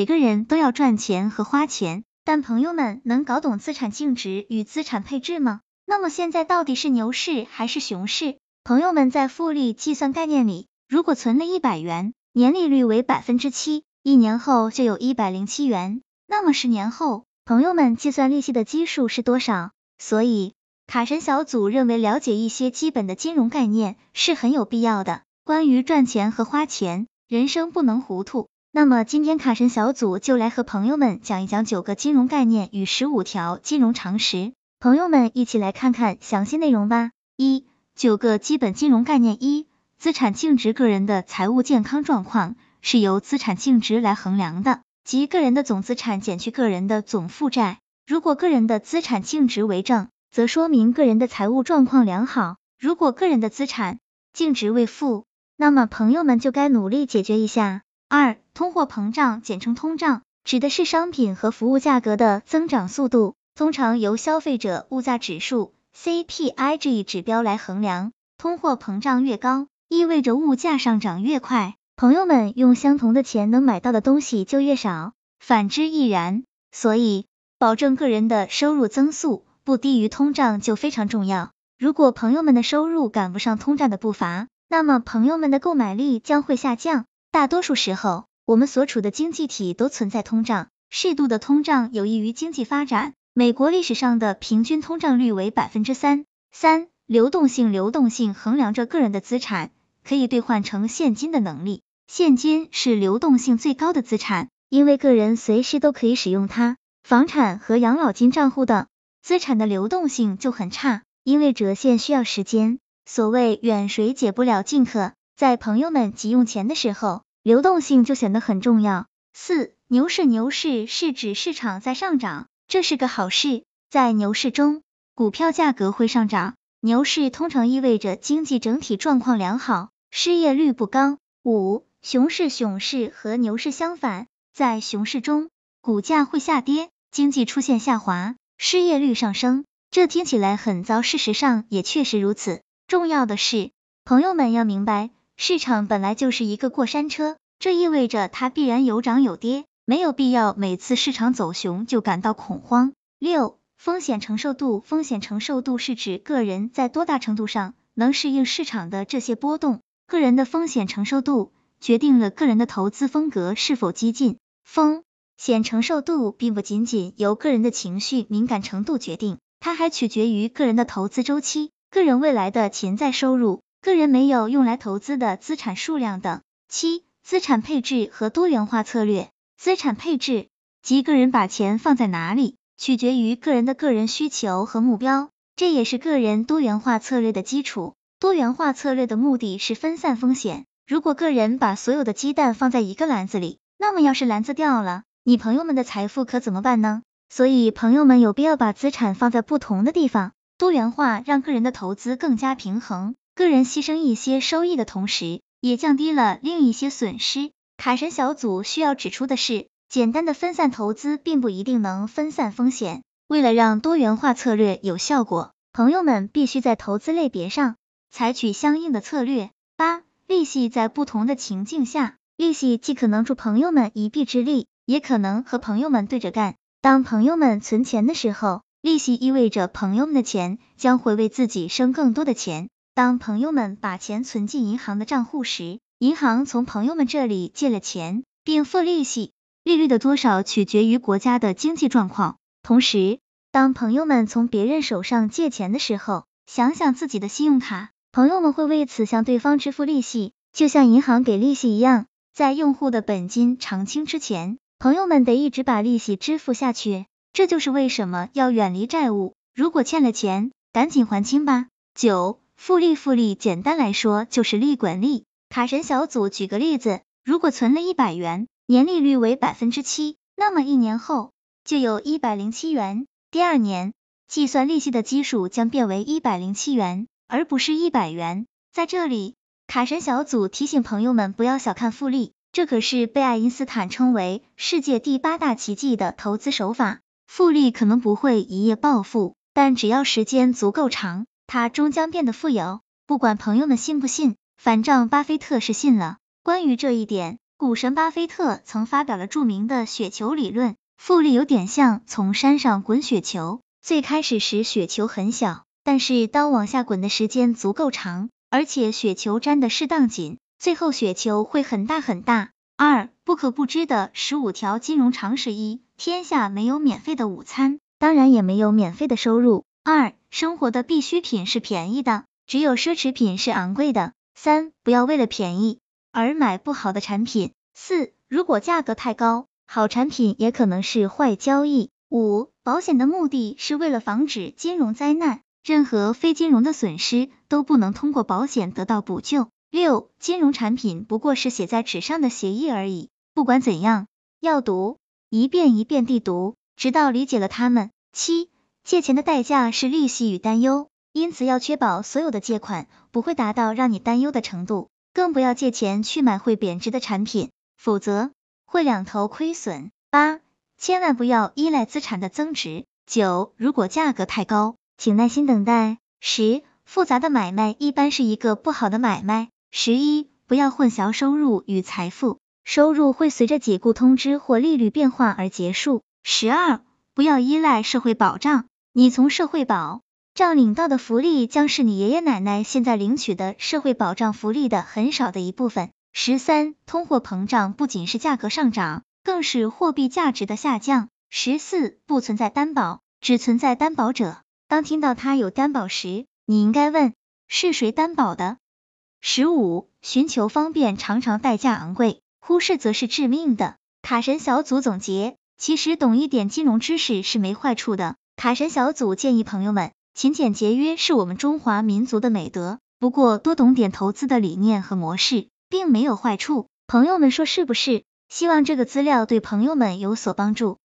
每个人都要赚钱和花钱，但朋友们能搞懂资产净值与资产配置吗？那么现在到底是牛市还是熊市？朋友们在复利计算概念里，如果存了一百元，年利率为百分之七，一年后就有一百零七元。那么十年后，朋友们计算利息的基数是多少？所以卡神小组认为，了解一些基本的金融概念是很有必要的。关于赚钱和花钱，人生不能糊涂。那么今天卡神小组就来和朋友们讲一讲九个金融概念与十五条金融常识，朋友们一起来看看详细内容吧。一、九个基本金融概念。一、资产净值，个人的财务健康状况是由资产净值来衡量的，即个人的总资产减去个人的总负债。如果个人的资产净值为正，则说明个人的财务状况良好；如果个人的资产净值为负，那么朋友们就该努力解决一下。二、通货膨胀，简称通胀，指的是商品和服务价格的增长速度，通常由消费者物价指数 CPI 这一指标来衡量。通货膨胀越高，意味着物价上涨越快，朋友们用相同的钱能买到的东西就越少，反之亦然。所以，保证个人的收入增速不低于通胀就非常重要。如果朋友们的收入赶不上通胀的步伐，那么朋友们的购买力将会下降。大多数时候，我们所处的经济体都存在通胀，适度的通胀有益于经济发展。美国历史上的平均通胀率为百分之三。三、流动性，流动性衡量着个人的资产可以兑换成现金的能力。现金是流动性最高的资产，因为个人随时都可以使用它。房产和养老金账户等资产的流动性就很差，因为折现需要时间。所谓远水解不了近渴。在朋友们急用钱的时候，流动性就显得很重要。四、牛市，牛市是指市场在上涨，这是个好事。在牛市中，股票价格会上涨。牛市通常意味着经济整体状况良好，失业率不高。五、熊市，熊市和牛市相反，在熊市中，股价会下跌，经济出现下滑，失业率上升。这听起来很糟，事实上也确实如此。重要的是，朋友们要明白。市场本来就是一个过山车，这意味着它必然有涨有跌，没有必要每次市场走熊就感到恐慌。六、风险承受度，风险承受度是指个人在多大程度上能适应市场的这些波动。个人的风险承受度决定了个人的投资风格是否激进。风险承受度并不仅仅由个人的情绪敏感程度决定，它还取决于个人的投资周期、个人未来的潜在收入。个人没有用来投资的资产数量等。七、资产配置和多元化策略。资产配置即个人把钱放在哪里，取决于个人的个人需求和目标，这也是个人多元化策略的基础。多元化策略的目的是分散风险。如果个人把所有的鸡蛋放在一个篮子里，那么要是篮子掉了，你朋友们的财富可怎么办呢？所以朋友们有必要把资产放在不同的地方，多元化让个人的投资更加平衡。个人牺牲一些收益的同时，也降低了另一些损失。卡神小组需要指出的是，简单的分散投资并不一定能分散风险。为了让多元化策略有效果，朋友们必须在投资类别上采取相应的策略。八、利息在不同的情境下，利息既可能助朋友们一臂之力，也可能和朋友们对着干。当朋友们存钱的时候，利息意味着朋友们的钱将会为自己生更多的钱。当朋友们把钱存进银行的账户时，银行从朋友们这里借了钱，并付利息，利率的多少取决于国家的经济状况。同时，当朋友们从别人手上借钱的时候，想想自己的信用卡，朋友们会为此向对方支付利息，就像银行给利息一样。在用户的本金偿清之前，朋友们得一直把利息支付下去。这就是为什么要远离债务，如果欠了钱，赶紧还清吧。九。复利，复利简单来说就是利滚利。卡神小组举个例子，如果存了一百元，年利率为百分之七，那么一年后就有一百零七元。第二年计算利息的基数将变为一百零七元，而不是一百元。在这里，卡神小组提醒朋友们不要小看复利，这可是被爱因斯坦称为世界第八大奇迹的投资手法。复利可能不会一夜暴富，但只要时间足够长。他终将变得富有，不管朋友们信不信，反正巴菲特是信了。关于这一点，股神巴菲特曾发表了著名的雪球理论，复利有点像从山上滚雪球，最开始时雪球很小，但是当往下滚的时间足够长，而且雪球粘的适当紧，最后雪球会很大很大。二不可不知的十五条金融常识：一天下没有免费的午餐，当然也没有免费的收入。二生活的必需品是便宜的。只有奢侈品是昂贵的。三，不要为了便宜而买不好的产品。四，如果价格太高，好产品也可能是坏交易。五，保险的目的是为了防止金融灾难，任何非金融的损失都不能通过保险得到补救。六，金融产品不过是写在纸上的协议而已。不管怎样，要读，一遍一遍地读，直到理解了它们。七，借钱的代价是利息与担忧。因此要确保所有的借款不会达到让你担忧的程度，更不要借钱去买会贬值的产品，否则会两头亏损。八，千万不要依赖资产的增值。九，如果价格太高，请耐心等待。十，复杂的买卖一般是一个不好的买卖。十一，不要混淆收入与财富，收入会随着解雇通知或利率变化而结束。十二，不要依赖社会保障，你从社会保。障领到的福利将是你爷爷奶奶现在领取的社会保障福利的很少的一部分。十三，通货膨胀不仅是价格上涨，更是货币价值的下降。十四，不存在担保，只存在担保者。当听到他有担保时，你应该问是谁担保的。十五，寻求方便常常代价昂贵，忽视则是致命的。卡神小组总结，其实懂一点金融知识是没坏处的。卡神小组建议朋友们。勤俭节约是我们中华民族的美德，不过多懂点投资的理念和模式，并没有坏处。朋友们说是不是？希望这个资料对朋友们有所帮助。